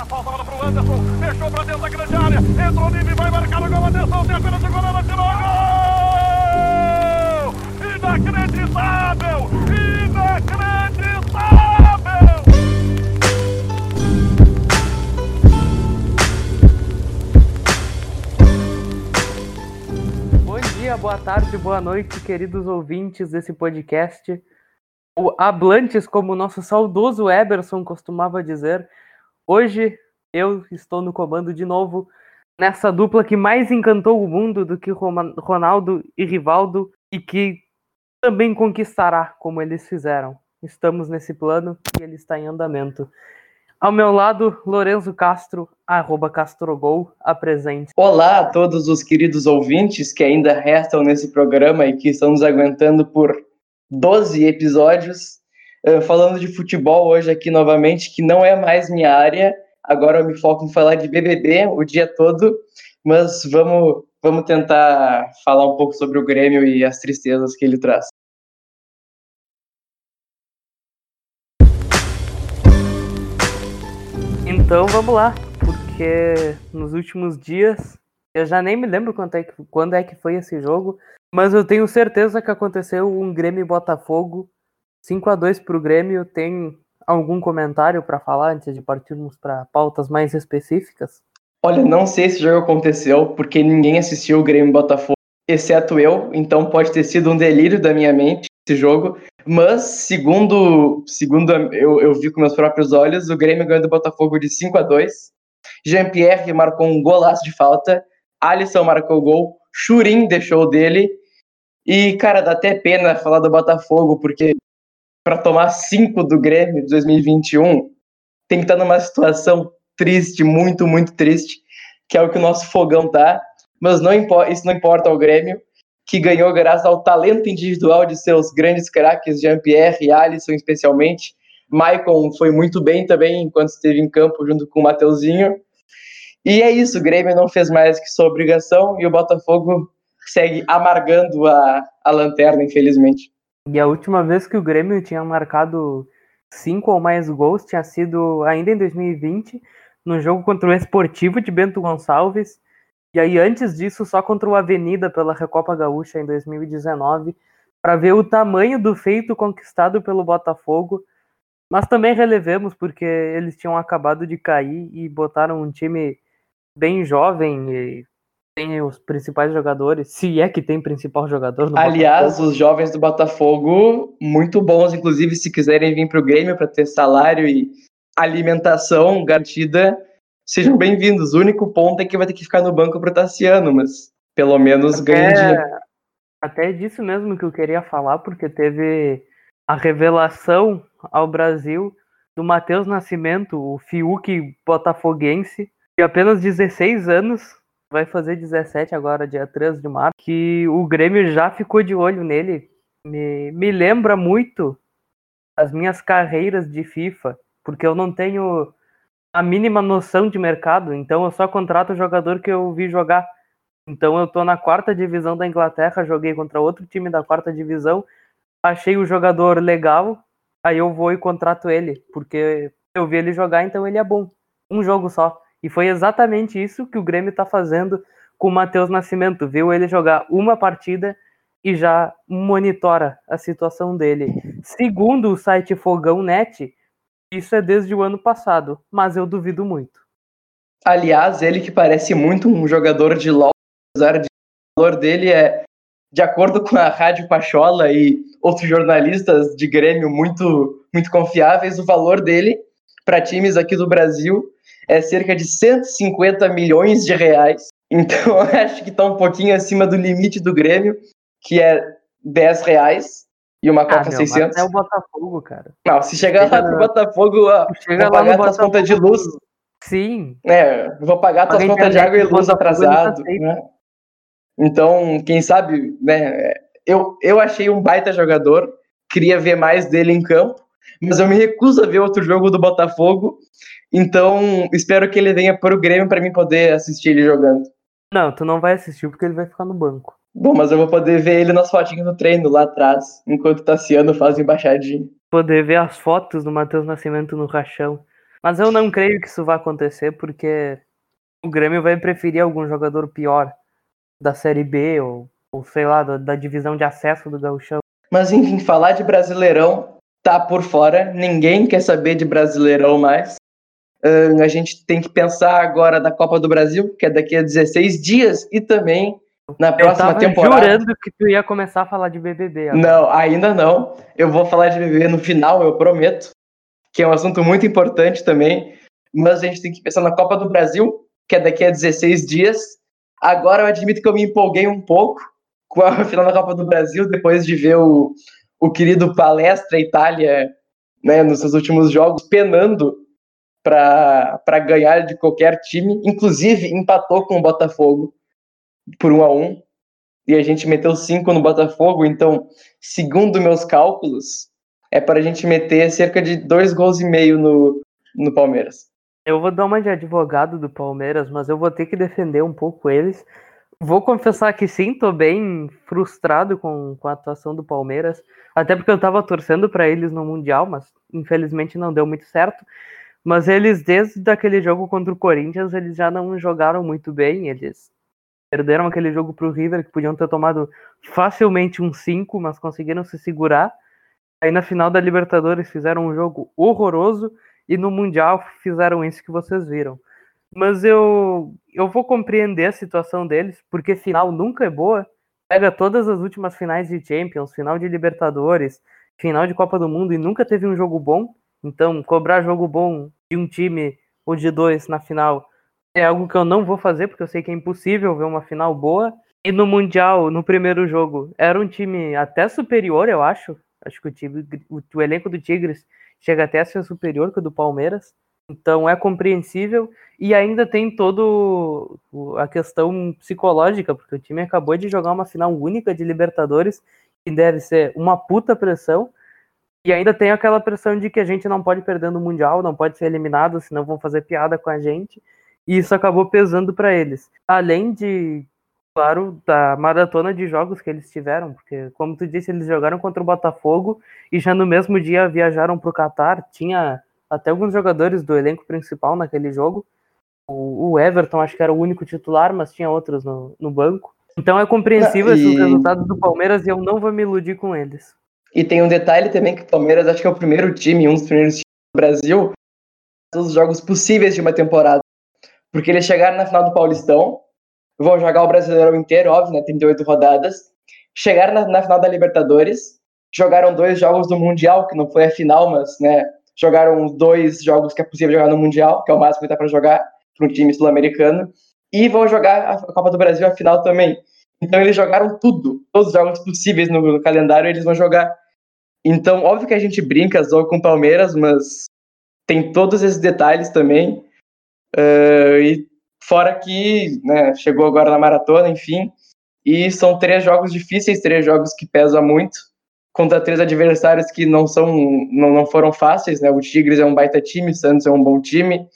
a falta bola pro Anderson. Fechou pra dentro da grande área. Entrou Nive, vai marcar o gol. Atenção, tem apenas o goleiro, tirou gol! Inacreditável! Inacreditável! Boa tarde, boa noite, queridos ouvintes desse podcast. O Hablantes, como o nosso saudoso Eberson costumava dizer. Hoje eu estou no comando de novo nessa dupla que mais encantou o mundo do que Ronaldo e Rivaldo e que também conquistará como eles fizeram. Estamos nesse plano e ele está em andamento. Ao meu lado, Lorenzo Castro, arroba Castrogol, apresente. Olá a todos os queridos ouvintes que ainda restam nesse programa e que estão nos aguentando por 12 episódios. Uh, falando de futebol hoje aqui novamente, que não é mais minha área. Agora eu me foco em falar de BBB o dia todo, mas vamos, vamos tentar falar um pouco sobre o Grêmio e as tristezas que ele traz. Então vamos lá, porque nos últimos dias eu já nem me lembro quando é que, quando é que foi esse jogo, mas eu tenho certeza que aconteceu um Grêmio Botafogo 5 a 2 para o Grêmio. Tem algum comentário para falar antes de partirmos para pautas mais específicas? Olha, não sei se o jogo aconteceu, porque ninguém assistiu o Grêmio Botafogo, exceto eu, então pode ter sido um delírio da minha mente esse jogo. Mas, segundo, segundo eu, eu vi com meus próprios olhos, o Grêmio ganhou do Botafogo de 5 a 2 Jean-Pierre marcou um golaço de falta, Alisson marcou o gol, Churin deixou dele. E, cara, dá até pena falar do Botafogo, porque para tomar 5 do Grêmio de 2021, tem que estar numa situação triste, muito, muito triste, que é o que o nosso fogão tá. Mas não importa, isso não importa ao Grêmio, que ganhou graças ao talento individual de seus grandes craques, Jean-Pierre e Alisson especialmente. Maicon foi muito bem também enquanto esteve em campo junto com o Mateuzinho. E é isso, o Grêmio não fez mais que sua obrigação e o Botafogo segue amargando a, a lanterna, infelizmente. E a última vez que o Grêmio tinha marcado cinco ou mais gols tinha sido ainda em 2020, no jogo contra o Esportivo de Bento Gonçalves. E aí, antes disso, só contra o Avenida pela Recopa Gaúcha em 2019, para ver o tamanho do feito conquistado pelo Botafogo. Mas também relevemos, porque eles tinham acabado de cair e botaram um time bem jovem e tem os principais jogadores, se é que tem principal jogador no Aliás, Botafogo. os jovens do Botafogo, muito bons, inclusive, se quiserem vir para o Grêmio para ter salário e alimentação garantida, sejam bem-vindos. O único ponto é que vai ter que ficar no banco pro Tassiano, mas pelo menos ganha dinheiro. Até disso mesmo que eu queria falar, porque teve a revelação ao Brasil do Matheus Nascimento, o Fiuk botafoguense, de apenas 16 anos, vai fazer 17 agora, dia 3 de março, que o Grêmio já ficou de olho nele. Me, me lembra muito as minhas carreiras de FIFA, porque eu não tenho a mínima noção de mercado, então eu só contrato o jogador que eu vi jogar. Então eu tô na quarta divisão da Inglaterra, joguei contra outro time da quarta divisão, achei o jogador legal, aí eu vou e contrato ele, porque eu vi ele jogar, então ele é bom. Um jogo só. E foi exatamente isso que o Grêmio tá fazendo com o Matheus Nascimento. Viu ele jogar uma partida e já monitora a situação dele. Segundo o site Fogão Net, isso é desde o ano passado, mas eu duvido muito. Aliás, ele que parece muito um jogador de LoL, apesar de o valor dele é, de acordo com a Rádio Pachola e outros jornalistas de Grêmio muito, muito confiáveis, o valor dele para times aqui do Brasil é cerca de 150 milhões de reais. Então, acho que está um pouquinho acima do limite do Grêmio, que é 10 reais e uma ah, meu, 600. É o Botafogo, cara. Não, se chegar Chega lá no- Botafogo, ó, Chega vou pagar tuas contas de luz. Sim, É, vou pagar tuas contas de água e luz Botafogo, atrasado. né? Então, quem sabe, né? Eu, eu achei um baita jogador, queria ver mais dele em campo, mas eu me recuso a ver outro jogo do Botafogo. Então, espero que ele venha para o Grêmio para mim poder assistir ele jogando. Não, tu não vai assistir porque ele vai ficar no banco. Bom, mas eu vou poder ver ele nas fotinhas do treino lá atrás, enquanto o Tassiano faz embaixadinha. Poder ver as fotos do Matheus Nascimento no rachão. Mas eu não creio que isso vá acontecer, porque o Grêmio vai preferir algum jogador pior da Série B ou, ou sei lá, da, da divisão de acesso do Gauchão. Mas enfim, falar de Brasileirão tá por fora, ninguém quer saber de Brasileirão mais. Uh, a gente tem que pensar agora da Copa do Brasil, que é daqui a 16 dias, e também na próxima eu tava temporada. jurando que tu ia começar a falar de BBB. agora. Não, ainda não. Eu vou falar de BBB no final, eu prometo, que é um assunto muito importante também. Mas a gente tem que pensar na Copa do Brasil, que é daqui a 16 dias. Agora eu admito que eu me empolguei um pouco com a final da Copa do Brasil, depois de ver o, o querido Palestra Itália né, nos seus últimos jogos penando para ganhar de qualquer time. Inclusive, empatou com o Botafogo por 1 a 1 e a gente meteu 5 no Botafogo. Então, segundo meus cálculos, é para a gente meter cerca de dois gols e meio no, no Palmeiras. Eu vou dar uma de advogado do Palmeiras, mas eu vou ter que defender um pouco eles. Vou confessar que sim, tô bem frustrado com, com a atuação do Palmeiras, até porque eu tava torcendo para eles no Mundial, mas infelizmente não deu muito certo. Mas eles, desde aquele jogo contra o Corinthians, eles já não jogaram muito bem. Eles perderam aquele jogo pro River, que podiam ter tomado facilmente um 5, mas conseguiram se segurar. Aí na final da Libertadores fizeram um jogo horroroso e no Mundial fizeram isso que vocês viram. Mas eu, eu vou compreender a situação deles, porque final nunca é boa. Pega todas as últimas finais de Champions, final de Libertadores, final de Copa do Mundo e nunca teve um jogo bom. Então, cobrar jogo bom de um time ou de dois na final é algo que eu não vou fazer, porque eu sei que é impossível ver uma final boa. E no Mundial, no primeiro jogo, era um time até superior, eu acho. Acho que o, time, o, o elenco do Tigres chega até a ser superior que o do Palmeiras. Então é compreensível. E ainda tem todo a questão psicológica, porque o time acabou de jogar uma final única de Libertadores, que deve ser uma puta pressão. E ainda tem aquela pressão de que a gente não pode perder no Mundial, não pode ser eliminado, senão vão fazer piada com a gente. E isso acabou pesando para eles. Além de, claro, da maratona de jogos que eles tiveram, porque, como tu disse, eles jogaram contra o Botafogo e já no mesmo dia viajaram para o Catar. Tinha até alguns jogadores do elenco principal naquele jogo. O, Everton, acho que era o único titular, mas tinha outros no, no banco. Então é compreensível E- esses resultados do Palmeiras e eu não vou me iludir com eles. E tem um detalhe também que o Palmeiras acho que é o primeiro time, um dos primeiros times do Brasil, todos os jogos possíveis de uma temporada. Porque eles chegaram na final do Paulistão, vão jogar o Brasileirão inteiro, óbvio, né, 38 rodadas. Chegaram na, na final da Libertadores, jogaram dois jogos do Mundial, que não foi a final, mas, né, jogaram dois jogos que é possível jogar no Mundial, que é o máximo que dá para jogar para um time sul-americano. E vão jogar a Copa do Brasil, a final também. Então eles jogaram tudo, todos os jogos possíveis no, no calendário eles vão jogar. Então, óbvio que a gente brinca, zoa com o Palmeiras, mas tem todos esses detalhes também. Ah, e fora que né, chegou agora na maratona, enfim. E são três jogos difíceis, três jogos que pesam muito, contra três adversários que não são não, não foram fáceis, né? O Tigres é um baita time, o Santos é um bom time.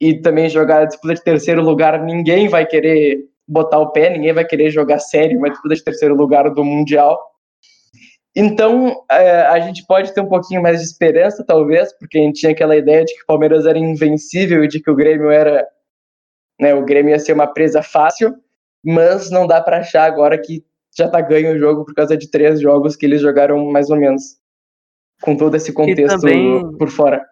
E também jogar a disputa de terceiro lugar, ninguém vai querer botar o pé, ninguém vai querer jogar sério uma disputa de terceiro lugar do Mundial. Então, é, a gente pode ter um pouquinho mais de esperança, talvez, porque a gente tinha aquela ideia de que o Palmeiras era invencível e de que o Grêmio era. Né, o Grêmio ia ser uma presa fácil, mas não dá para achar agora que já tá ganho o jogo por causa de três jogos que eles jogaram mais ou menos. Com todo esse contexto também- por fora.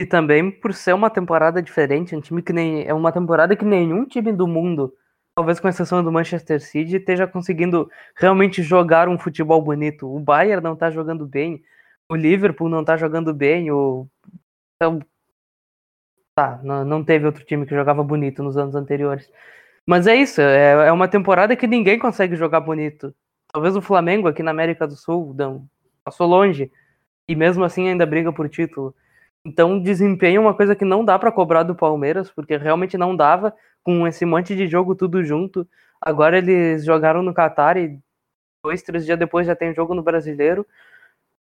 E também por ser uma temporada diferente, um time que nem é uma temporada que nenhum time do mundo, talvez com exceção do Manchester City, esteja conseguindo realmente jogar um futebol bonito. O Bayern não tá jogando bem, o Liverpool não tá jogando bem, o então, tá, não, teve outro time que jogava bonito nos anos anteriores. Mas é isso, é, é uma temporada que ninguém consegue jogar bonito. Talvez o Flamengo aqui na América do Sul não, passou longe e mesmo assim ainda briga por título. Então, desempenho é uma coisa que não dá pra cobrar do Palmeiras, porque realmente não dava com esse monte de jogo tudo junto. Agora eles jogaram no Catar e dois, três dias depois já tem jogo no Brasileiro.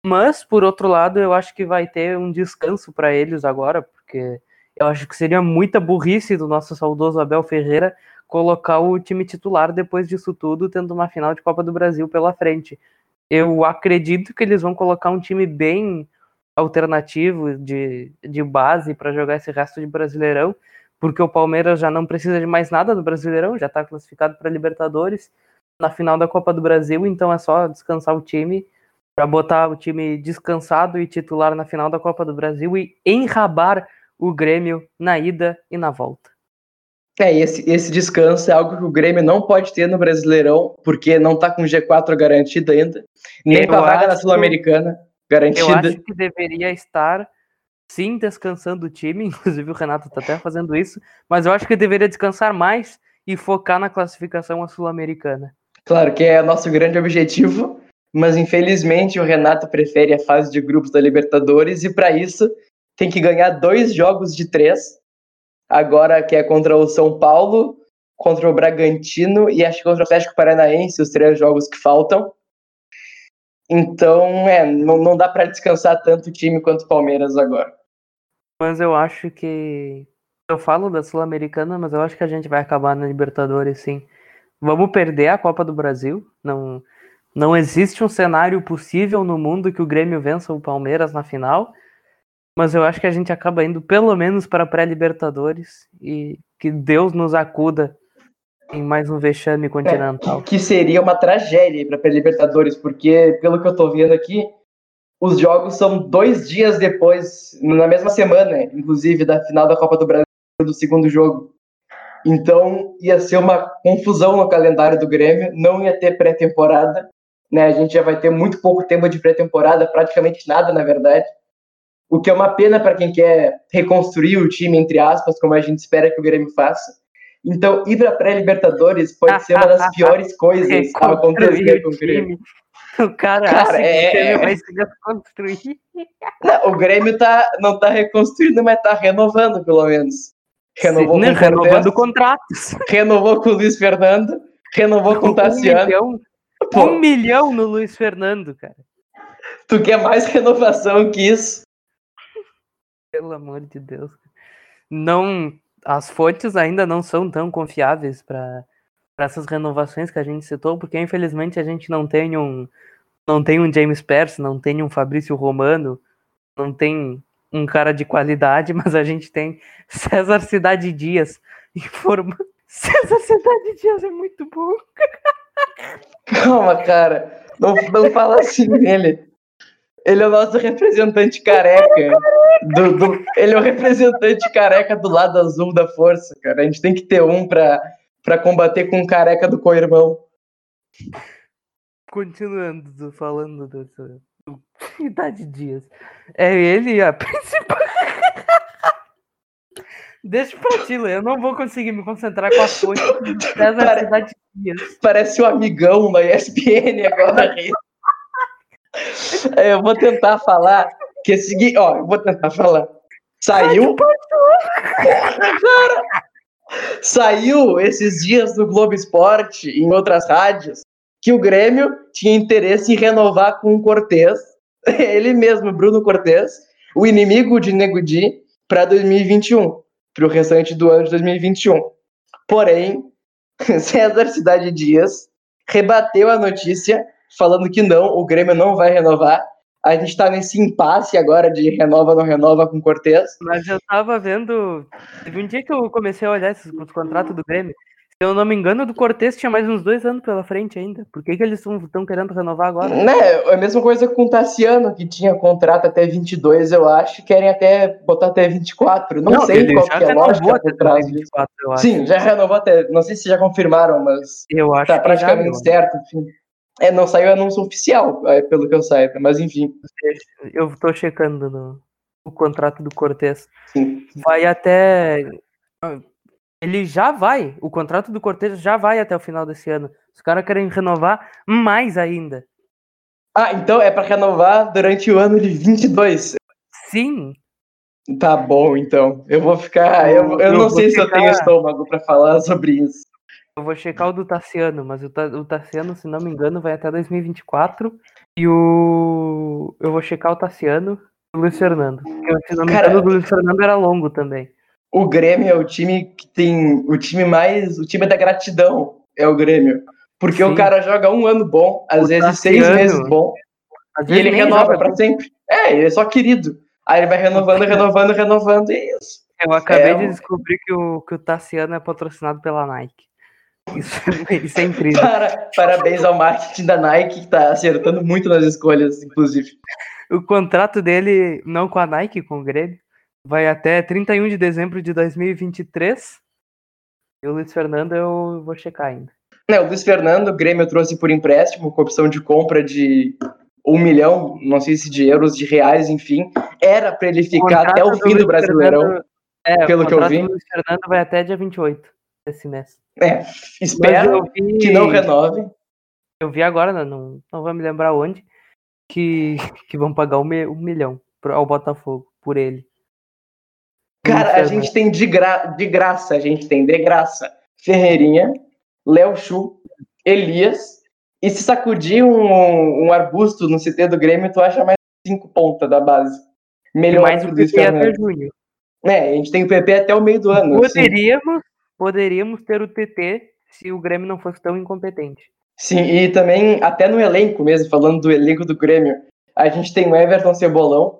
Mas, por outro lado, eu acho que vai ter um descanso para eles agora, porque eu acho que seria muita burrice do nosso saudoso Abel Ferreira colocar o time titular depois disso tudo, tendo uma final de Copa do Brasil pela frente. Eu acredito que eles vão colocar um time bem alternativo de, de base para jogar esse resto de Brasileirão, porque o Palmeiras já não precisa de mais nada do Brasileirão, já está classificado para Libertadores na final da Copa do Brasil, então é só descansar o time para botar o time descansado e titular na final da Copa do Brasil e enrabar o Grêmio na ida e na volta. É, esse, esse descanso é algo que o Grêmio não pode ter no Brasileirão, porque não tá com G4 garantido ainda, nem com a vaga na Sul-Americana garantida. Eu acho que deveria estar, sim, descansando o time, inclusive o Renato tá até fazendo isso, mas eu acho que deveria descansar mais e focar na classificação Sul-Americana. Claro que é nosso grande objetivo, mas infelizmente o Renato prefere a fase de grupos da Libertadores e para isso tem que ganhar dois jogos de três. Agora que é contra o São Paulo, contra o Bragantino e acho que contra o Atlético Paranaense, os três jogos que faltam. Então, é, não, não dá para descansar tanto o time quanto o Palmeiras agora. Mas eu acho que. Eu falo da Sul-Americana, mas eu acho que a gente vai acabar na Libertadores, sim. Vamos perder a Copa do Brasil. Não, não existe um cenário possível no mundo que o Grêmio vença o Palmeiras na final. Mas eu acho que a gente acaba indo pelo menos para a pré-Libertadores e que Deus nos acuda em mais um vexame continental. É, que seria uma tragédia para a pré-Libertadores, porque, pelo que eu estou vendo aqui, os jogos são dois dias depois, na mesma semana, inclusive, da final da Copa do Brasil, do segundo jogo. Então, ia ser uma confusão no calendário do Grêmio, não ia ter pré-temporada, né? A gente já vai ter muito pouco tempo de pré-temporada, praticamente nada, na verdade. O que é uma pena para quem quer reconstruir o time, entre aspas, como a gente espera que o Grêmio faça. Então, ir para pré-Libertadores pode ser uma das piores coisas a acontecer com o Grêmio. O cara, cara é... vai se reconstruir. Não, o Grêmio tá, não tá reconstruindo, mas tá renovando, pelo menos. Renovou Sim, com renovando contratos. Renovou com o Luiz Fernando. Renovou com o Tassiano. Um milhão, um milhão no Luiz Fernando, cara. Tu quer mais renovação que isso? Pelo amor de Deus. Não, as fontes ainda não são tão confiáveis para essas renovações que a gente citou, porque infelizmente a gente não tem um não tem um James Percy, não tem um Fabrício Romano, não tem um cara de qualidade, mas a gente tem César Cidade Dias informa César Cidade Dias é muito bom. Calma, cara. Não, não fala assim nele. Ele é o nosso representante careca. Do, do, ele é o representante careca do lado azul da força, cara. A gente tem que ter um pra, pra combater com o careca do co-irmão. Continuando falando do, do Idade Dias. É ele a principal. Deixa pra ti, eu não vou conseguir me concentrar com a César Pare... Cidade Dias. Parece o um amigão da ESPN agora. É, eu vou tentar falar que é seguinte, ó, eu vou tentar falar. Saiu. Cara, saiu esses dias do Globo Esporte em outras rádios que o Grêmio tinha interesse em renovar com o Cortez, ele mesmo, Bruno Cortez, o inimigo de Negudi, para 2021, para o restante do ano de 2021. Porém, César Cidade Dias rebateu a notícia falando que não, o Grêmio não vai renovar. A gente tá nesse impasse agora de renova, não renova com Cortez. Mas eu tava vendo. Teve um dia que eu comecei a olhar esses contratos do Grêmio. Se eu não me engano, do Cortez tinha mais uns dois anos pela frente ainda. Por que, que eles estão querendo renovar agora? Né, é a mesma coisa com o Tassiano, que tinha contrato até 22, eu acho. Querem até botar até 24. Não, não sei qual que é a lógica por trás 24, eu acho. Sim, já renovou até. Não sei se já confirmaram, mas. Eu acho tá praticamente já, certo, enfim. É, não saiu anúncio oficial, é, pelo que eu saiba, mas enfim. Eu tô checando no, o contrato do Cortez. Vai até. Ele já vai, o contrato do Cortez já vai até o final desse ano. Os caras querem renovar mais ainda. Ah, então é para renovar durante o ano de 22. Sim. Tá bom, então. Eu vou ficar. Eu, eu, eu não sei checar... se eu tenho estômago para falar sobre isso. Eu vou checar o do Tassiano, mas o, o Tassiano, se não me engano, vai até 2024. E o. Eu vou checar o Tassiano e o Luiz Fernando. Porque, se não me Cara, engano, o Luiz Fernando era longo também. O Grêmio é o time que tem. O time mais. O time da gratidão é o Grêmio. Porque Sim. o cara joga um ano bom, às o vezes Tassiano, seis meses bom. e ele renova para sempre. É, ele é só querido. Aí ele vai renovando, renovando, renovando, e é isso. Eu acabei É de descobrir que o, que o Tassiano é patrocinado pela Nike. Isso, isso é incrível. Para- parabéns ao marketing da Nike, que tá acertando muito nas escolhas, inclusive. O contrato dele, não com a Nike, com o Grêmio, vai até 31 de dezembro de 2023. E o Luiz Fernando eu vou checar ainda. Né, o Luiz Fernando, o Grêmio trouxe por empréstimo, com opção de compra de um milhão, não sei se de euros, de reais, enfim. Era para ele ficar até o fim do Luiz Brasileirão. Fernando- é, pelo o que eu contrato vi. do Luiz Fernando vai até dia 28 desse mês. É, Mas espero vi, que não renove. eu vi agora, não, não, não vou me lembrar onde, que, que vão pagar um, um milhão ao Botafogo por ele. Cara, a gente tem de, gra... de graça, a gente tem de graça Ferreirinha, Léo Chu, Elias. E se sacudir um, um arbusto no CT do Grêmio, tu acha mais cinco pontas da base. Melhor mais que o Luiz PP até Fernando. junho. É, a gente tem o PP até o meio do ano. assim. Poderíamos, ter o TT se o Grêmio não fosse tão incompetente. Sim, e também, até no elenco mesmo, falando do elenco do Grêmio, a gente tem o Everton Cebolão,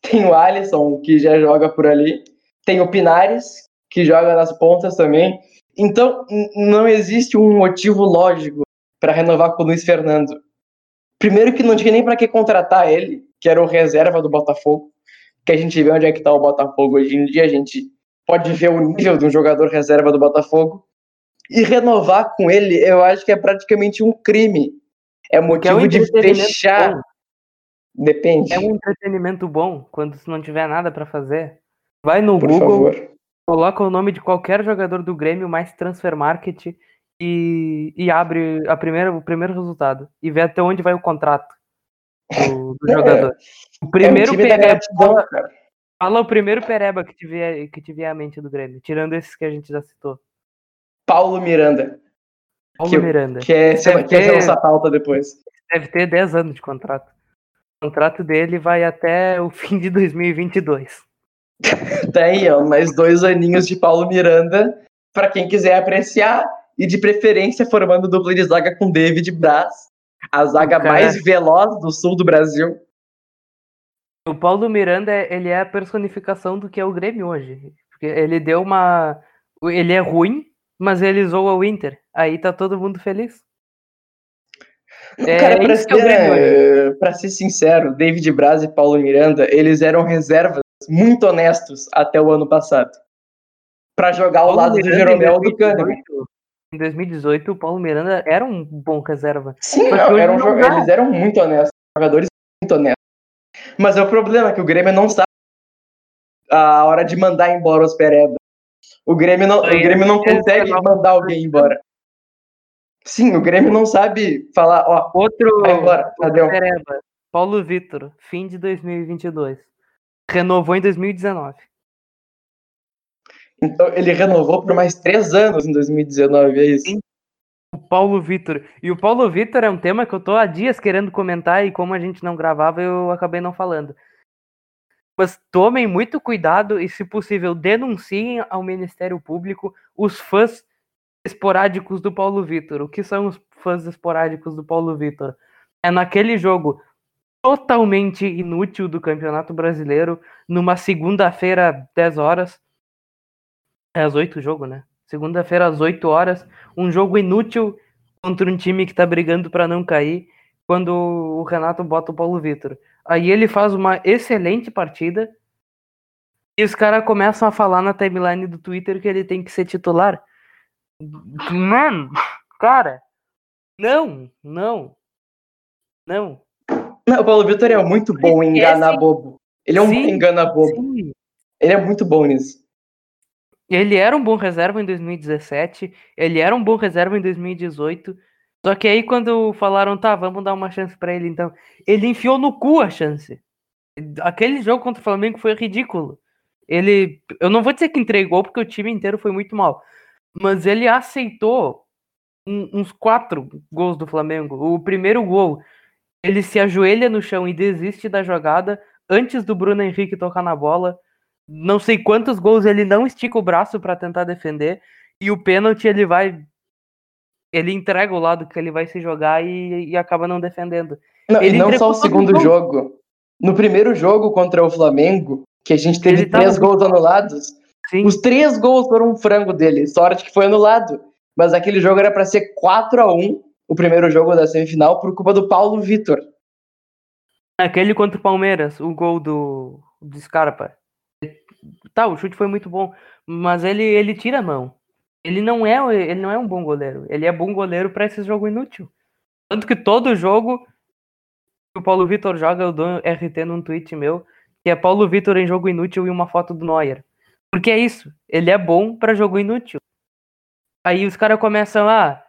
tem o Alisson, que já joga por ali, tem o Pinares, que joga nas pontas também. Então, não existe um motivo lógico para renovar com o Luiz Fernando. Primeiro que não tinha nem para que contratar ele, que era o reserva do Botafogo, que a gente vê onde é que tá o Botafogo hoje em dia, a gente pode ver o nível de um jogador reserva do Botafogo. E renovar com ele, eu acho que é praticamente um crime. É Porque é um motivo de fechar. bom. Depende. É um entretenimento bom quando se não tiver nada pra fazer. Vai no Por Google, favor. coloca o nome de qualquer jogador do Grêmio mais transfer market e, e abre a primeira, o primeiro resultado e vê até onde vai o contrato do, do É, jogador. O É um primeiro gratidão, cara. Fala o primeiro pereba que tiver que tiver a mente do Grêmio, tirando esses que a gente já citou. Paulo Miranda, Paulo Que- Miranda. que é, Deve que é ter- nossa pauta depois. Deve ter 10 anos de contrato. O contrato dele vai até o fim de 2022. Tá aí, ó, mais dois aninhos de Paulo Miranda, para quem quiser apreciar, e de preferência formando dupla de zaga com David Braz, a zaga mais veloz do sul do Brasil. O Paulo Miranda, ele é a personificação do que é o Grêmio hoje. Porque ele deu uma. Ele é ruim, mas ele zoa o Inter. Aí tá todo mundo feliz. É Cara, pra é ser, pra ser sincero, David Braz e Paulo Miranda, eles eram reservas muito honestos até o ano passado. Pra jogar ao Paulo lado do Miranda, em Jeromel do 2018, Kahneman. Em 2018, o Paulo Miranda era um bom reserva. Sim, não, eram não eles eram muito honestos, jogadores muito honestos. Mas é o problema que o Grêmio não sabe a hora de mandar embora os Pereba. O Grêmio não, o Grêmio não eles consegue mandar alguém embora. Sim, o Grêmio não sabe falar, ó, Outro, embora, outro pereba, Paulo Vitor, fim de 2022. Renovou em 2019. Então ele renovou por mais três anos em 2019, é isso. Sim. O Paulo Vitor. E o Paulo Vitor é um tema que eu tô há dias querendo comentar e como a gente não gravava, eu acabei não falando. Mas tomem muito cuidado e, se possível, denunciem ao Ministério Público os fãs esporádicos do Paulo Vitor. O que são os fãs esporádicos do Paulo Vitor? É naquele jogo totalmente inútil do Campeonato Brasileiro, numa segunda-feira, 10 horas. É às 8 o jogo, né? Segunda-feira, às 8 horas. Um jogo inútil contra um time que tá brigando para não cair. Quando o Renato bota o Paulo Vitor. Aí ele faz uma excelente partida. E os caras começam a falar na timeline do Twitter que ele tem que ser titular. Mano, cara, não, não, não. Não, o Paulo Vitor é muito bom em enganar bobo. Ele é um Sim, engana bobo. Sim. Ele é muito bom nisso. Ele era um bom reserva em 2017, ele era um bom reserva em 2018. Só que aí quando falaram, tá, vamos dar uma chance pra ele então, ele enfiou no cu a chance. Aquele jogo contra o Flamengo foi ridículo. Ele, eu não vou dizer que entregou porque o time inteiro foi muito mal, mas ele aceitou uns quatro gols do Flamengo. O primeiro gol, ele se ajoelha no chão e desiste da jogada antes do Bruno Henrique tocar na bola não sei quantos gols ele não estica o braço pra tentar defender e o pênalti ele vai ele entrega o lado que ele vai se jogar e, e acaba não defendendo. Não, Ele e não só o segundo o jogo. no primeiro jogo contra o Flamengo, que a gente teve Ele tava três muito gols anulados, Sim. os três gols foram um frango dele. Sorte que foi anulado. Mas aquele jogo era para ser 4 a 1 o primeiro jogo da semifinal, por culpa do Paulo Vitor. Aquele contra o Palmeiras, o gol do, do Scarpa. Tá, o chute foi muito bom, mas ele, ele tira a mão. Ele não é ele não é um bom goleiro. Ele é bom goleiro para esse jogo inútil. Tanto que todo jogo que o Paulo Vitor joga, eu dou RT num tweet meu, que é Paulo Vitor em jogo inútil e uma foto do Neuer. Porque é isso, ele é bom para jogo inútil. Aí os caras começam, ah,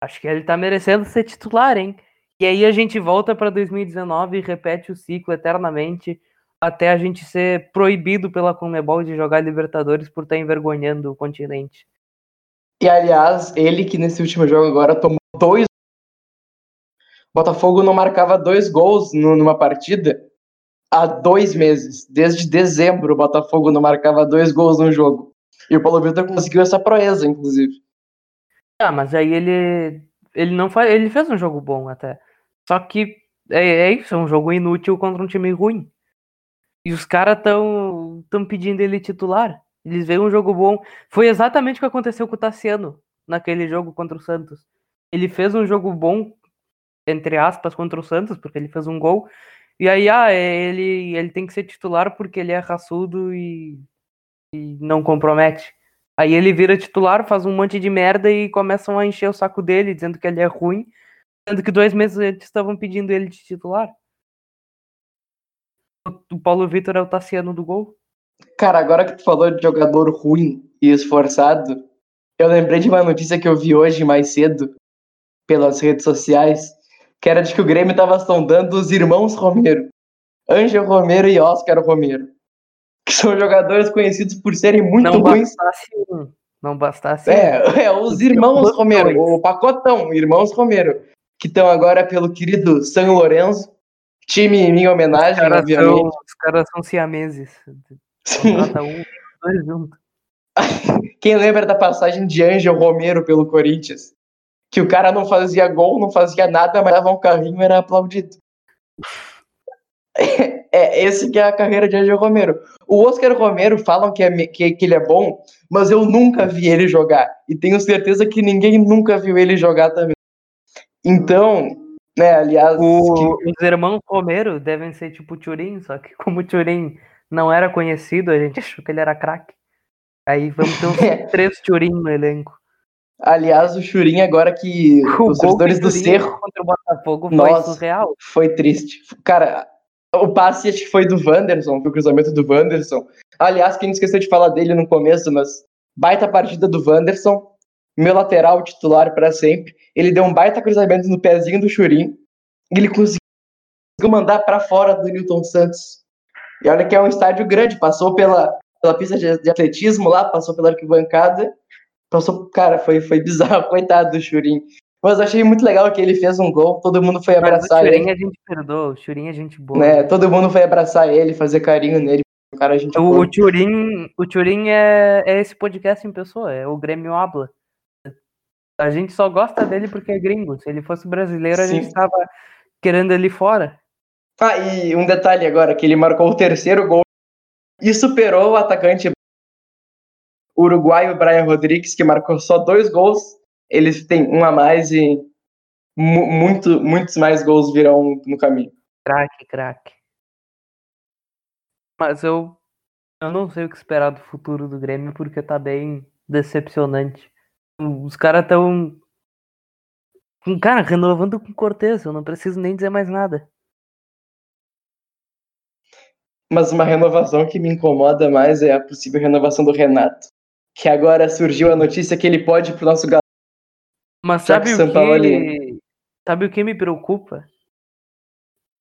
acho que ele tá merecendo ser titular, hein? E aí a gente volta para 2019 e repete o ciclo eternamente até a gente ser proibido pela Conmebol de jogar Libertadores por estar envergonhando o continente. E aliás, ele que nesse último jogo agora tomou dois. Botafogo não marcava dois gols numa partida há dois meses. Desde dezembro, o Botafogo não marcava dois gols num jogo. E o Paulo Vitor conseguiu essa proeza, inclusive. Ah, mas aí ele ele não faz, ele fez um jogo bom até. Só que é, é isso, é um jogo inútil contra um time ruim. E os caras tão tão pedindo ele titular. Eles veem um jogo bom. Foi exatamente o que aconteceu com o Tassiano naquele jogo contra o Santos. Ele fez um jogo bom entre aspas contra o Santos, porque ele fez um gol. E aí, ah, é, ele ele tem que ser titular porque ele é raçudo e, e não compromete. Aí ele vira titular, faz um monte de merda e começam a encher o saco dele, dizendo que ele é ruim, sendo que dois meses eles estavam pedindo ele de titular. O Paulo Vitor é o Tassiano do gol. Cara, agora que tu falou de jogador ruim e esforçado, eu lembrei de uma notícia que eu vi hoje mais cedo pelas redes sociais, que era de que o Grêmio tava sondando os irmãos Romero. Ângel Romero e Oscar Romero. Que são jogadores conhecidos por serem muito não ruins. bastasse. Não bastasse. É, é, os irmãos Romero, o pacotão, irmãos Romero, que estão agora pelo querido San Lorenzo, time em minha Os homenagem, são, obviamente. os caras são siameses. Contrata um, dois juntos. Quem lembra da passagem de Ângel Romero pelo Corinthians? Que o cara não fazia gol, não fazia nada, mas dava um carrinho e era aplaudido. É, esse que é a carreira de Ângel Romero. O Oscar Romero falam que, é, que, que ele é bom, mas eu nunca vi ele jogar. E tenho certeza que ninguém nunca viu ele jogar também. Então, né, aliás, O- que- os irmãos Romero devem ser tipo o Turim, só que como o Turim não era conhecido, a gente achou que ele era craque. Aí vamos ter uns três Turim no elenco. aliás, o Churin agora que O os torcedores do Cerro contra o Botafogo foi Nossa. surreal. foi triste. Cara, o passe acho que foi do Wanderson, foi o cruzamento do Wanderson. Aliás, quem esqueceu de falar dele no começo, mas baita partida do Wanderson, meu lateral titular para sempre. Ele deu um baita cruzamento no pezinho do Churin e ele conseguiu mandar para fora do Newton Santos. E olha que é um estádio grande, passou pela, pela pista de, de atletismo lá, passou pela arquibancada, passou, cara, foi, foi bizarro, coitado do Churin. Mas eu achei muito legal que ele fez um gol, todo mundo foi Mas o abraçar ele a gente perdoa, o a gente boa. né? Todo mundo foi abraçar ele, fazer carinho nele. O cara, a gente O, boa. o Turim, o é, é esse podcast em pessoa, é o Grêmio Habla. A gente só gosta dele porque é gringo. Se ele fosse brasileiro, a Sim. gente tava querendo ele fora. Ah, e um detalhe agora, que ele marcou o terceiro gol e superou o atacante uruguaio Brian Rodrigues, que marcou só dois gols. Eles têm um a mais e mu- muito, muitos mais gols virão no caminho. Craque, craque. Mas eu, eu não sei o que esperar do futuro do Grêmio porque tá bem decepcionante. Os caras estão. Cara, renovando com Cortez, eu não preciso nem dizer mais nada. Mas uma renovação que me incomoda mais é a possível renovação do Renato. Que agora surgiu a notícia que ele pode ir pro nosso galão. Mas sabe o Paulo que. Sabe o que me preocupa?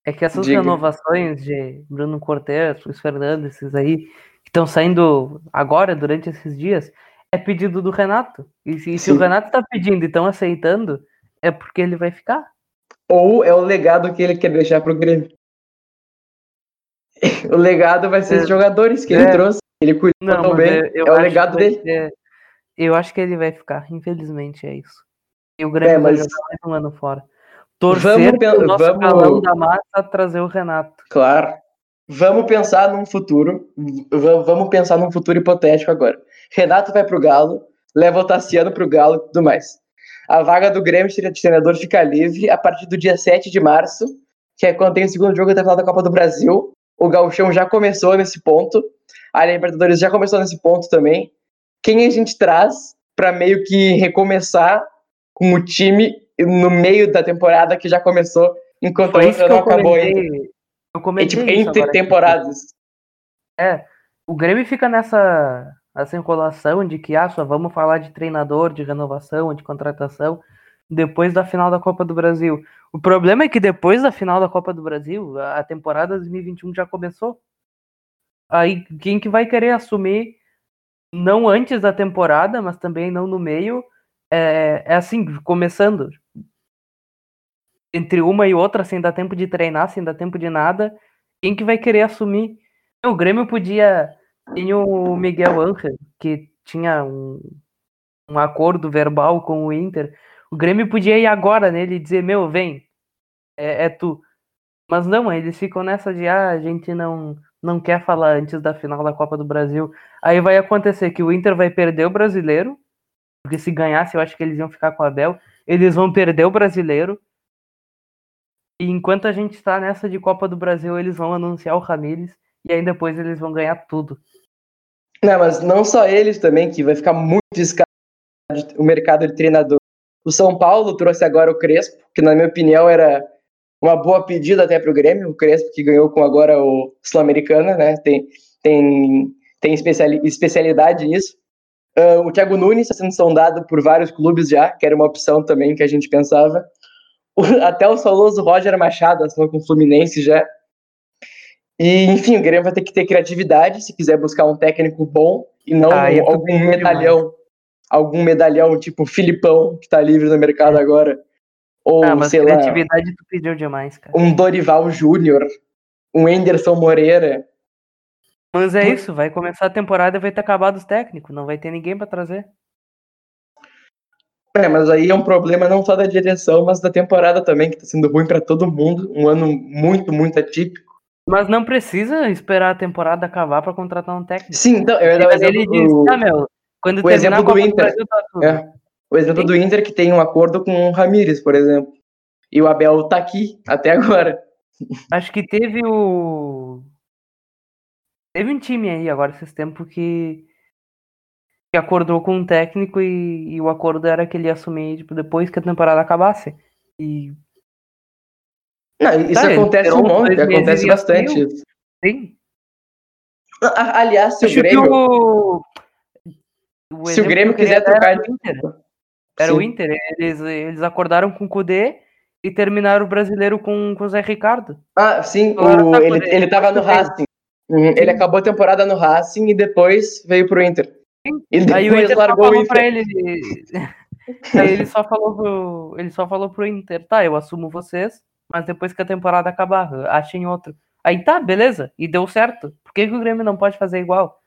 É que essas Diga. renovações de Bruno Cortez, Luiz Fernando, esses aí, que estão saindo agora, durante esses dias, é pedido do Renato. E se, se o. Renato tá pedindo e estão aceitando, é porque ele vai ficar. Ou é o legado que ele quer deixar pro Grêmio. O legado vai ser É. os jogadores que ele É. trouxe. Ele cuidou Não, tão bem. eu, eu é o legado vai dele. ser- eu acho que ele vai ficar, infelizmente é isso. E o Grêmio É, vai mas- jogar mais um ano fora. Torcer Vamos pro nosso vamos- da massa trazer o Renato. Claro. Vamos pensar num futuro. Vamos pensar num futuro hipotético agora. Renato vai pro Galo, leva o Tassiano pro Galo e tudo mais. A vaga do Grêmio de treinador fica livre a partir do dia 7 de março, que é quando tem o segundo jogo da final da Copa do Brasil. O Gauchão já começou nesse ponto. A Libertadores já começou nesse ponto também. Quem a gente traz para meio que recomeçar com o time no meio da temporada que já começou, enquanto a outra não acabou ainda? Eu comentei é, tipo, entre agora, temporadas. É, o Grêmio fica nessa, nessa enrolação de que ah, só vamos falar de treinador, de renovação, de contratação, depois da final da Copa do Brasil. O problema é que depois da final da Copa do Brasil, a temporada 2021 já começou. Aí quem que vai querer assumir, não antes da temporada, mas também não no meio, é, é assim, começando entre uma e outra, sem dar tempo de treinar, sem dar tempo de nada, quem que vai querer assumir? O Grêmio podia. Tem o Miguel Ángel, que tinha um, um acordo verbal com o Inter. O Grêmio podia ir agora nele e dizer: Meu, vem, é, é tu. Mas não, eles ficam nessa de: Ah, a gente não, não quer falar antes da final da Copa do Brasil. Aí vai acontecer que o Inter vai perder o brasileiro, porque se ganhasse, eu acho que eles iam ficar com o Abel. Eles vão perder o brasileiro e enquanto a gente está nessa de Copa do Brasil, eles vão anunciar o Ramires e aí depois eles vão ganhar tudo. Não, mas não só eles também, que vai ficar muito escaro o mercado de treinador. O São Paulo trouxe agora o Crespo, que na minha opinião era uma boa pedida até para o Grêmio. O Crespo que ganhou com agora o Sul-Americana, né? Tem, tem, tem especialidade nisso. Uh, o Thiago Nunes está sendo sondado por vários clubes já, que era uma opção também que a gente pensava. até o saudoso Roger Machado assinou com o Fluminense já. E, enfim, o Grêmio vai ter que ter criatividade se quiser buscar um técnico bom e não ah, algum medalhão, demais. algum medalhão tipo Filipão, que tá livre no mercado agora. Ou, ah, mas sei criatividade lá, tu pediu demais, cara. Um Dorival Júnior, um Enderson Moreira. Mas é isso, vai começar a temporada e vai ter acabado os técnicos, não vai ter ninguém para trazer. É, mas aí é um problema não só da direção, mas da temporada também, que tá sendo ruim para todo mundo. Um ano muito, muito atípico. Mas não precisa esperar a temporada acabar para contratar um técnico. Sim, então, eu ia ele do... ah, meu, quando o exemplo do Inter. Tá é, o exemplo Sim. do Inter que tem um acordo com o Ramires, por exemplo. E o Abel tá aqui até agora. Acho que teve o. Teve um time aí agora esses tempos que que acordou com um técnico e, e, o acordo era que ele ia assumir tipo, depois que a temporada acabasse. E. Não, isso tá, acontece um monte, acontece bastante isso. Sim. Aliás, se Acho o Grêmio. O... O se o Grêmio quiser trocar. Era o Inter. Era o Inter. Eles, eles acordaram com o Kudê e terminaram o brasileiro com, com o Zé Ricardo. Ah, sim. O, tá, ele, ele tava no Racing. Uhum. Ele acabou a temporada no Racing e depois veio pro Inter. Ele aí o Inter largou o Inter. Pra ele, aí ele só falou pro, ele só falou pro Inter, tá, eu assumo vocês, mas depois que a temporada acabar, achem outro. Aí tá, beleza, e deu certo. Por que, que o Grêmio não pode fazer igual?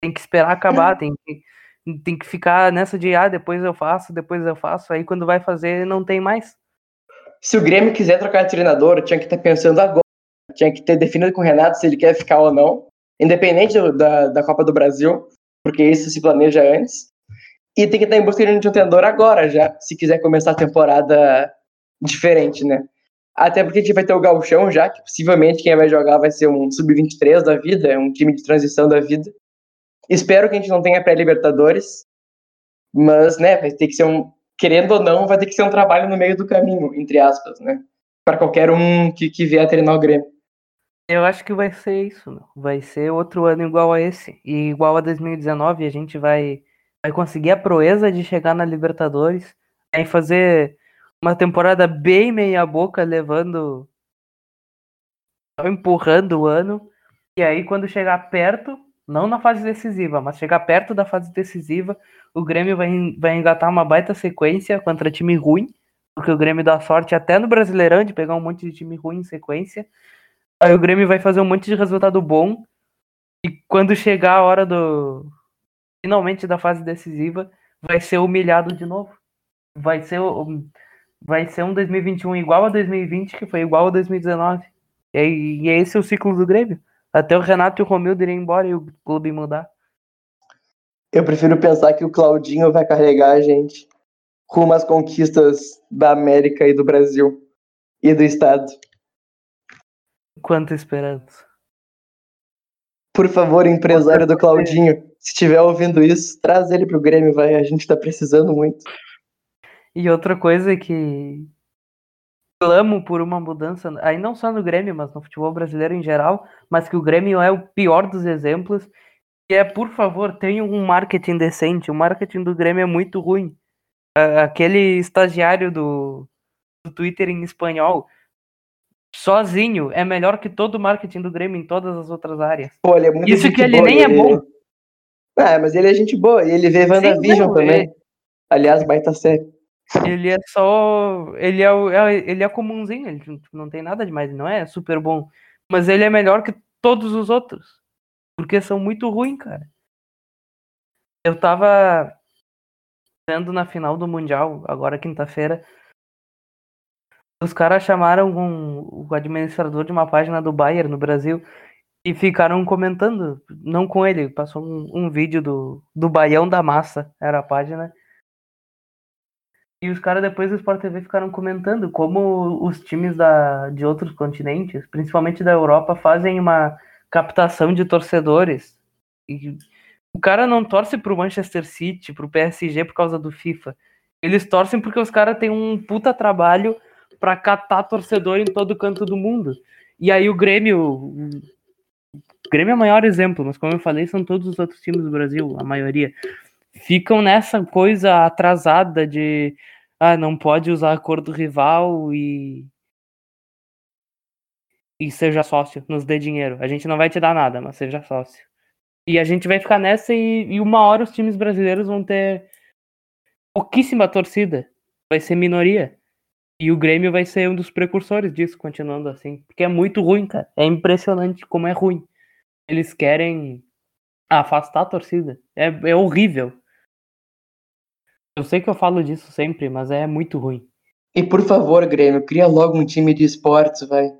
Tem que esperar acabar, tem que, tem que ficar nessa de ah, depois eu faço, depois eu faço, aí quando vai fazer não tem mais. Se o Grêmio quiser trocar de treinador, tinha que estar pensando agora, tinha que ter definido com o Renato se ele quer ficar ou não, independente da, da Copa do Brasil porque isso se planeja antes. E tem que estar em busca de um treinador agora já, se quiser começar a temporada diferente, né? Até porque a gente vai ter o Galchão já, que possivelmente quem vai jogar vai ser um Sub-23 da vida, um time de transição da vida. Espero que a gente não tenha pré-Libertadores, mas, né, vai ter que ser um, querendo ou não, vai ter que ser um trabalho no meio do caminho, entre aspas, né? Para qualquer um que, que vier treinar o Grêmio. Eu acho que vai ser isso, meu. Vai ser outro ano igual a esse. E igual a 2019, a gente vai, vai conseguir a proeza de chegar na Libertadores e fazer uma temporada bem meia boca, levando. empurrando o ano. E aí, quando chegar perto, não na fase decisiva, mas chegar perto da fase decisiva, o Grêmio vai, vai engatar uma baita sequência contra time ruim, porque o Grêmio dá sorte até no Brasileirão de pegar um monte de time ruim em sequência. Aí o Grêmio vai fazer um monte de resultado bom. E quando chegar a hora do. Finalmente da fase decisiva, vai ser humilhado de novo. Vai ser, vai ser um 2021 igual a 2020, que foi igual a 2019. E, e esse é o ciclo do Grêmio. Até o Renato e o Romildo iriam embora e o clube mudar. Eu prefiro pensar que o Claudinho vai carregar a gente rumo às conquistas da América e do Brasil e do Estado. Quanta esperança. Por favor, empresário do Claudinho, se estiver ouvindo isso, traz ele pro Grêmio, vai. A gente tá precisando muito. E outra coisa que clamo por uma mudança, aí não só no Grêmio, mas no futebol brasileiro em geral, mas que o Grêmio é o pior dos exemplos, que é, por favor, tenha um marketing decente. O marketing do Grêmio é muito ruim. Aquele estagiário do, do Twitter em espanhol, sozinho, é melhor que todo o marketing do Grêmio em todas as outras áreas. Pô, ele é muito Isso que ele boa, nem é bom. Ah, mas ele é gente boa, e ele vê WandaVision também. é- Aliás, baita série. Ele é só. Ele é, o- é- ele é comumzinho, ele não tem nada demais, não é super bom. Mas ele é melhor que todos os outros. Porque são muito ruins, cara. Eu tava vendo na final do Mundial, agora quinta-feira. Os caras chamaram um- o administrador de uma página do Bayern no Brasil e ficaram comentando, não com ele, passou um, um vídeo do, do Baião da Massa, era a página. E os caras depois do Sport TV ficaram comentando como os times da, de outros continentes, principalmente da Europa, fazem uma captação de torcedores. E o cara não torce pro Manchester City, pro PSG por causa do FIFA. Eles torcem porque os caras têm um puta trabalho pra catar torcedor em todo canto do mundo. E aí o Grêmio. O Grêmio é o maior exemplo, mas como eu falei, são todos os outros times do Brasil, a maioria ficam nessa coisa atrasada de ah, não pode usar a cor do rival e e seja sócio, nos dê dinheiro. A gente não vai te dar nada, mas seja sócio. E a gente vai ficar nessa e, e uma hora os times brasileiros vão ter pouquíssima torcida. Vai ser minoria. E o Grêmio vai ser um dos precursores disso, continuando assim. Porque é muito ruim, cara. É impressionante como é ruim. Eles querem afastar a torcida. É, é horrível. Eu sei que eu falo disso sempre, mas é muito ruim. E por favor, Grêmio, cria logo um time de esportes, vai.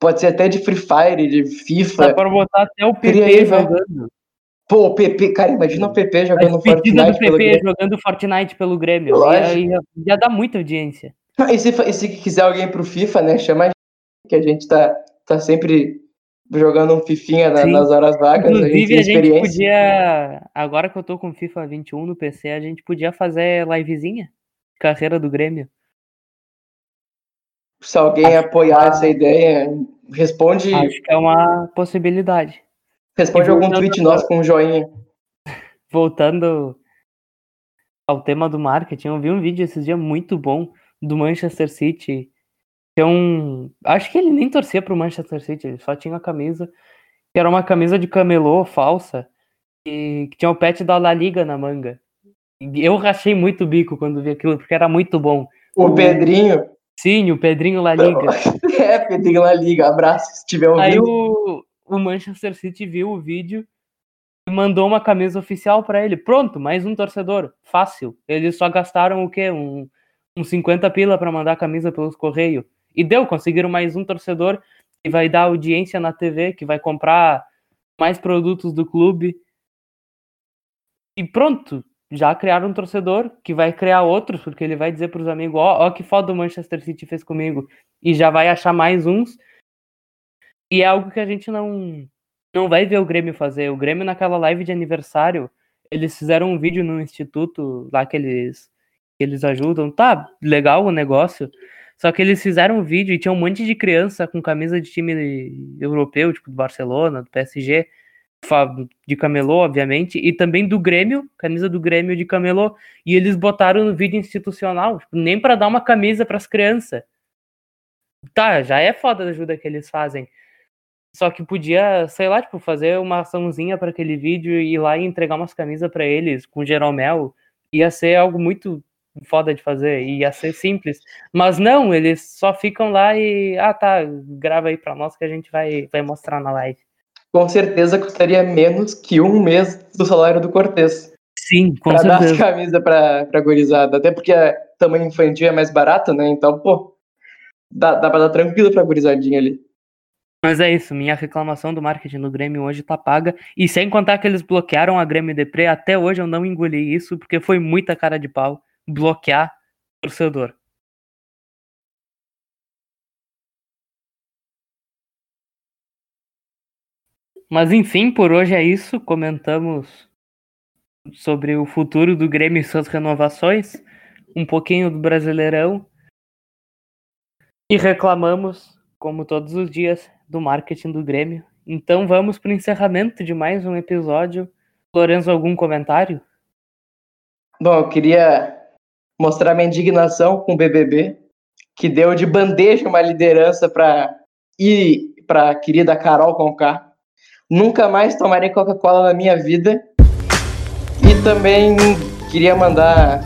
Pode ser até de Free Fire, de Dá FIFA. pra botar até o PP aí, vai. jogando. Pô, o PP, cara, imagina o PP jogando despedida do Fortnite pelo PP Grêmio. jogando Fortnite pelo Grêmio. Lógico. Ia, ia, ia dar muita audiência. E se, e se quiser alguém pro FIFA, né, chama a gente, que a gente tá, tá sempre jogando um fifinha na- nas horas vagas, a gente Inclusive, a gente podia. Agora que eu tô com FIFA 21 no PC, a gente podia fazer livezinha. Carreira do Grêmio. Se alguém apoiar essa ideia, responde, Acho que é uma possibilidade. responde algum tweet a- nosso com um joinha. Voltando ao tema do marketing, eu vi um vídeo esses dias muito bom do Manchester City. Que é um. Acho que ele nem torcia pro Manchester City, ele só tinha a camisa. Que era uma camisa de camelô falsa. E que tinha o pet da La Liga na manga. Eu rachei muito o bico quando vi aquilo, porque era muito bom. O O- Pedrinho, Sim, o Pedrinho La Liga. é, Pedrinho na liga, abraço se estiver Aí ouvindo. o, o Manchester City viu o vídeo e mandou uma camisa oficial pra ele. Pronto, mais um torcedor. Fácil. Eles só gastaram o quê? Um, uns 50 pila pra mandar camisa pelos correios. E deu, conseguiram mais um torcedor que vai dar audiência na TV, que vai comprar mais produtos do clube. E pronto, já criaram um torcedor que vai criar outros, porque ele vai dizer pros amigos, ó, ó que foda o Manchester City fez comigo. E já vai achar mais uns. E é algo que a gente não não vai ver o Grêmio fazer. O Grêmio naquela live de aniversário, eles fizeram um vídeo no instituto lá que eles eles ajudam. Tá, legal o negócio. Só que eles fizeram um vídeo e tinha um monte de criança com camisa de time europeu, tipo do Barcelona, do PSG, de camelô, obviamente, e também do Grêmio, camisa do Grêmio de camelô, e eles botaram no vídeo institucional, tipo, nem para dar uma camisa para as crianças. Tá, já é foda a ajuda que eles fazem. Só que podia, sei lá, tipo, fazer uma açãozinha para aquele vídeo e ir lá e entregar umas camisas para eles com Jeromel. Ia ser algo muito foda de fazer, ia ser simples. Mas não, eles só ficam lá e, ah, tá, grava aí pra nós que a gente vai, vai mostrar na live. Com certeza custaria menos que um mês do salário do Cortez. Sim, com pra dar as certeza. camisas pra, pra gurizada. Até porque tamanho infantil é mais barato, né? Então, pô, dá, dá pra dar tranquilo pra gurizadinha ali. Mas é isso, minha reclamação do marketing do Grêmio hoje tá paga. E sem contar que eles bloquearam a Grêmio Depre, até hoje eu não engoli isso, porque foi muita cara de pau bloquear torcedor. Mas enfim, por hoje é isso. Comentamos sobre o futuro do Grêmio e suas renovações, um pouquinho do Brasileirão e reclamamos, como todos os dias, do marketing do Grêmio. Então vamos para o encerramento de mais um episódio. Lorenzo, algum comentário? Bom, eu queria mostrar minha indignação com o BBB, que deu de bandeja uma liderança para ir para a querida Carol Conká. Nunca mais tomarei Coca-Cola na minha vida. E também queria mandar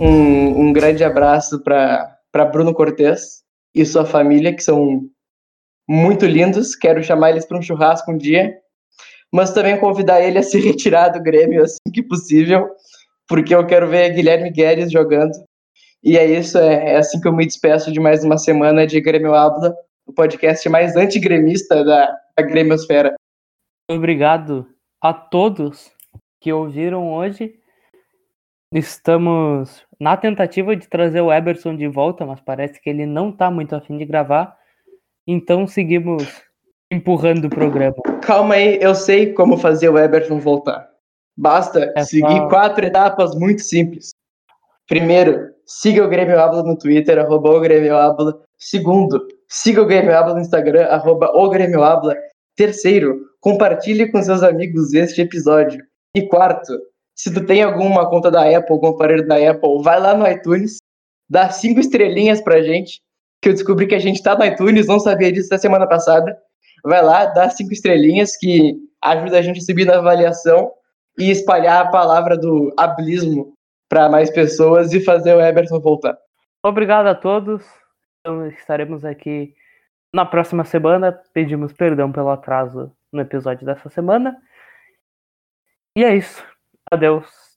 um, um grande abraço para Bruno Cortes e sua família, que são muito lindos. Quero chamar eles para um churrasco um dia. Mas também convidar ele a se retirar do Grêmio assim que possível, porque eu quero ver Guilherme Guedes jogando. E é isso, é, é assim que eu me despeço de mais uma semana de Grêmio Habla, o podcast mais antigremista da, da Grêmiosfera. Obrigado a todos que ouviram hoje. Estamos na tentativa de trazer o Eberson de volta, mas parece que ele não está muito afim de gravar. Então seguimos empurrando o programa. Calma aí, eu sei como fazer o Eberson voltar. Basta é seguir só... quatro etapas muito simples. Primeiro, siga o Grêmio Abla no Twitter, arroba o Grêmio Abla. Segundo, siga o Grêmio Abla no Instagram, arroba o Grêmio Abla. Terceiro, compartilhe com seus amigos este episódio. E quarto, se tu tem alguma conta da Apple, algum aparelho da Apple, vai lá no iTunes, dá cinco estrelinhas pra gente, que eu descobri que a gente tá no iTunes, não sabia disso da semana passada. Vai lá, dá cinco estrelinhas, que ajuda a gente a subir na avaliação e espalhar a palavra do ablismo para mais pessoas e fazer o Eberson voltar. Obrigado a todos. Então, estaremos aqui na próxima semana. Pedimos perdão pelo atraso no episódio dessa semana. E é isso. Adeus.